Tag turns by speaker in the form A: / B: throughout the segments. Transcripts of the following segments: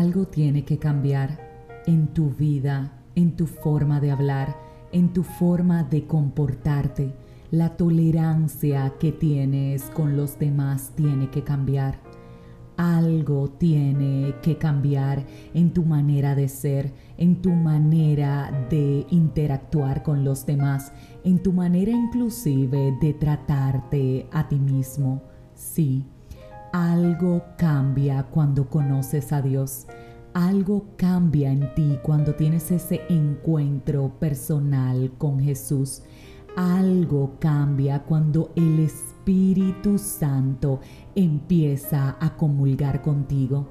A: algo tiene que cambiar en tu vida, en tu forma de hablar, en tu forma de comportarte. La tolerancia que tienes con los demás tiene que cambiar. Algo tiene que cambiar en tu manera de ser, en tu manera de interactuar con los demás, en tu manera inclusive de tratarte a ti mismo. Sí, algo cambia cuando conoces a Dios. Algo cambia en ti cuando tienes ese encuentro personal con Jesús. Algo cambia cuando el Espíritu Santo empieza a comulgar contigo.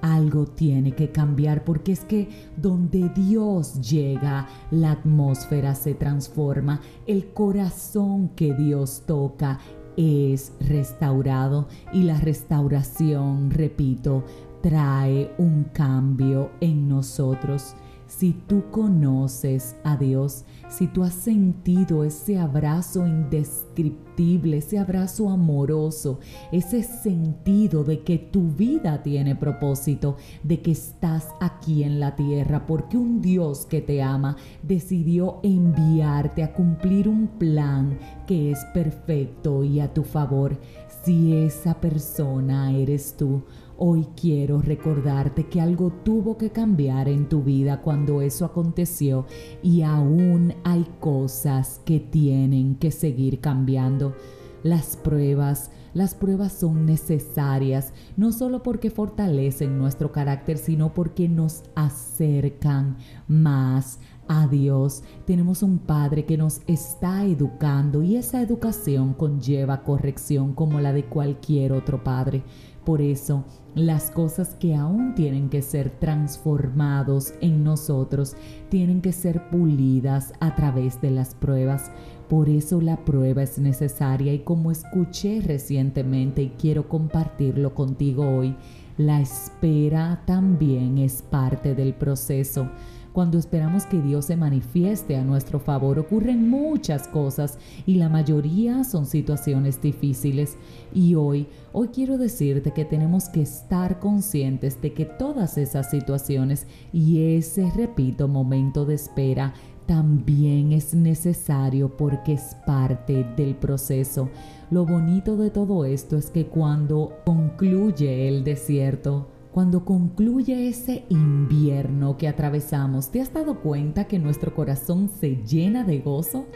A: Algo tiene que cambiar porque es que donde Dios llega, la atmósfera se transforma, el corazón que Dios toca es restaurado y la restauración, repito, trae un cambio en nosotros. Si tú conoces a Dios, si tú has sentido ese abrazo indescriptible, ese abrazo amoroso, ese sentido de que tu vida tiene propósito, de que estás aquí en la tierra, porque un Dios que te ama decidió enviarte a cumplir un plan que es perfecto y a tu favor. Si esa persona eres tú, Hoy quiero recordarte que algo tuvo que cambiar en tu vida cuando eso aconteció y aún hay cosas que tienen que seguir cambiando. Las pruebas, las pruebas son necesarias, no solo porque fortalecen nuestro carácter, sino porque nos acercan más a Dios. Tenemos un Padre que nos está educando y esa educación conlleva corrección como la de cualquier otro Padre. Por eso, las cosas que aún tienen que ser transformados en nosotros tienen que ser pulidas a través de las pruebas. Por eso la prueba es necesaria y como escuché recientemente y quiero compartirlo contigo hoy, la espera también es parte del proceso. Cuando esperamos que Dios se manifieste a nuestro favor ocurren muchas cosas y la mayoría son situaciones difíciles. Y hoy, hoy quiero decirte que tenemos que estar conscientes de que todas esas situaciones y ese, repito, momento de espera también es necesario porque es parte del proceso. Lo bonito de todo esto es que cuando concluye el desierto, cuando concluye ese invierno que atravesamos, ¿te has dado cuenta que nuestro corazón se llena de gozo?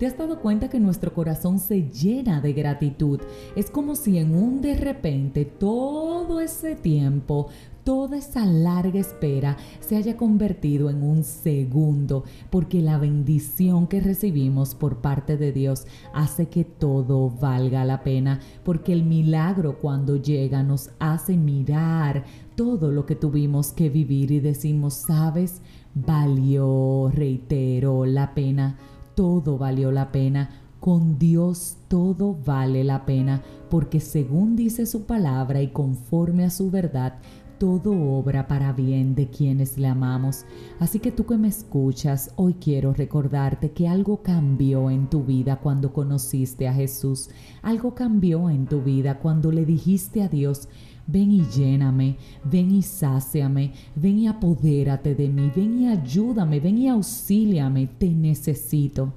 A: ¿Te has dado cuenta que nuestro corazón se llena de gratitud? Es como si en un de repente todo ese tiempo toda esa larga espera se haya convertido en un segundo, porque la bendición que recibimos por parte de Dios hace que todo valga la pena, porque el milagro cuando llega nos hace mirar todo lo que tuvimos que vivir y decimos, sabes, valió, reitero, la pena, todo valió la pena. Con Dios todo vale la pena, porque según dice su palabra y conforme a su verdad, todo obra para bien de quienes le amamos. Así que tú que me escuchas, hoy quiero recordarte que algo cambió en tu vida cuando conociste a Jesús. Algo cambió en tu vida cuando le dijiste a Dios, ven y lléname, ven y sáciame, ven y apodérate de mí, ven y ayúdame, ven y auxíliame, te necesito.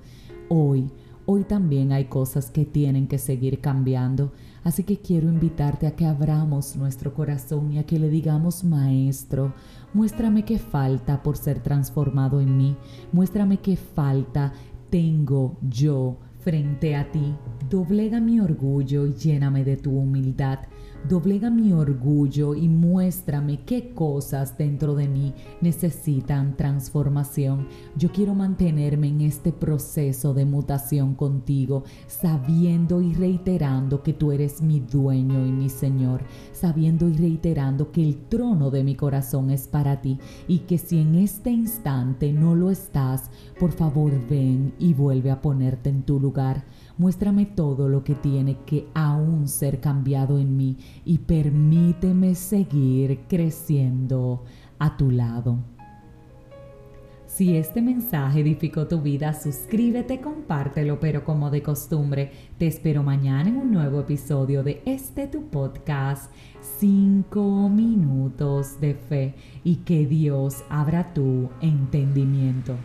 A: Hoy, hoy también hay cosas que tienen que seguir cambiando. Así que quiero invitarte a que abramos nuestro corazón y a que le digamos, Maestro, muéstrame qué falta por ser transformado en mí, muéstrame qué falta tengo yo frente a ti. Doblega mi orgullo y lléname de tu humildad doblega mi orgullo y muéstrame qué cosas dentro de mí necesitan transformación. Yo quiero mantenerme en este proceso de mutación contigo, sabiendo y reiterando que tú eres mi dueño y mi Señor, sabiendo y reiterando que el trono de mi corazón es para ti y que si en este instante no lo estás, por favor ven y vuelve a ponerte en tu lugar. Muéstrame todo lo que tiene que aún ser cambiado en mí y permíteme seguir creciendo a tu lado. Si este mensaje edificó tu vida, suscríbete, compártelo, pero como de costumbre, te espero mañana en un nuevo episodio de este tu podcast, 5 minutos de fe, y que Dios abra tu entendimiento.